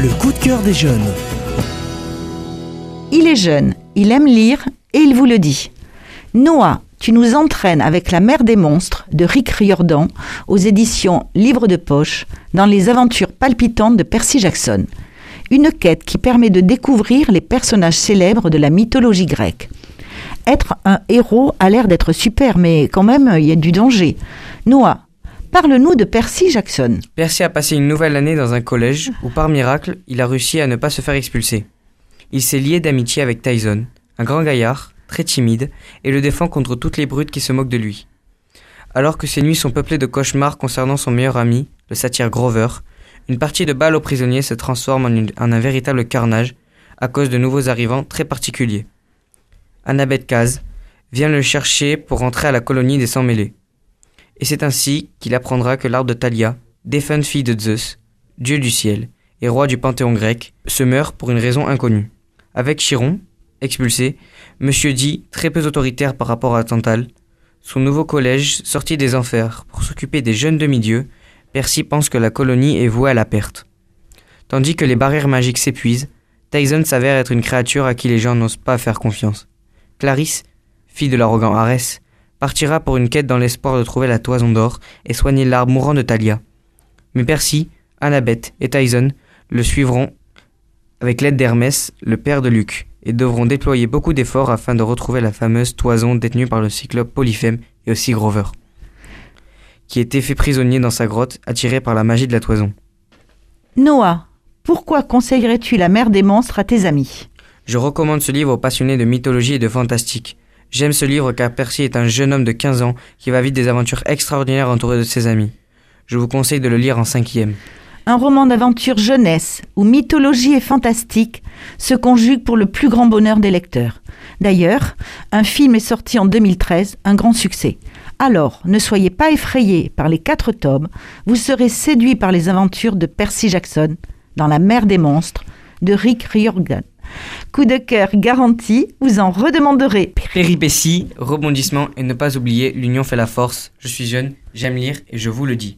Le coup de cœur des jeunes. Il est jeune, il aime lire et il vous le dit. Noah, tu nous entraînes avec La mer des monstres de Rick Riordan aux éditions Livre de poche dans les aventures palpitantes de Percy Jackson. Une quête qui permet de découvrir les personnages célèbres de la mythologie grecque. Être un héros a l'air d'être super, mais quand même, il y a du danger. Noah, parle-nous de Percy Jackson. Percy a passé une nouvelle année dans un collège où, par miracle, il a réussi à ne pas se faire expulser. Il s'est lié d'amitié avec Tyson, un grand gaillard, très timide, et le défend contre toutes les brutes qui se moquent de lui. Alors que ses nuits sont peuplées de cauchemars concernant son meilleur ami, le satyre Grover, une partie de balles aux prisonniers se transforme en, un véritable carnage à cause de nouveaux arrivants très particuliers. Annabeth Kaz vient le chercher pour rentrer à la colonie des Sans-Mêlés. Et c'est ainsi qu'il apprendra que l'arbre de Thalia, défunte fille de Zeus, dieu du ciel et roi du panthéon grec, se meurt pour une raison inconnue. Avec Chiron, expulsé, Monsieur dit, très peu autoritaire par rapport à Tantale, son nouveau collège sorti des enfers pour s'occuper des jeunes demi-dieux, Percy pense que la colonie est vouée à la perte. Tandis que les barrières magiques s'épuisent, Tyson s'avère être une créature à qui les gens n'osent pas faire confiance. Clarisse, fille de l'arrogant Arès, partira pour une quête dans l'espoir de trouver la toison d'or et soigner l'arbre mourant de Thalia. Mais Percy, Annabeth et Tyson le suivront avec l'aide d'Hermès, le père de Luc, et devront déployer beaucoup d'efforts afin de retrouver la fameuse toison détenue par le cyclope Polyphème et aussi Grover, qui était fait prisonnier dans sa grotte, attiré par la magie de la toison. Noah, pourquoi conseillerais-tu La mer des monstres à tes amis? Je recommande ce livre aux passionnés de mythologie et de fantastique. J'aime ce livre car Percy est un jeune homme de 15 ans qui va vivre des aventures extraordinaires entouré de ses amis. Je vous conseille de le lire en cinquième. Un roman d'aventure jeunesse où mythologie et fantastique se conjuguent pour le plus grand bonheur des lecteurs. D'ailleurs, un film est sorti en 2013, un grand succès. Alors, ne soyez pas effrayés par les quatre tomes, vous serez séduits par les aventures de Percy Jackson dans La mer des monstres de Rick Riordan. Coup de cœur garanti, vous en redemanderez. Péripéties, rebondissements et ne pas oublier, l'union fait la force. Je suis jeune, j'aime lire et je vous le dis.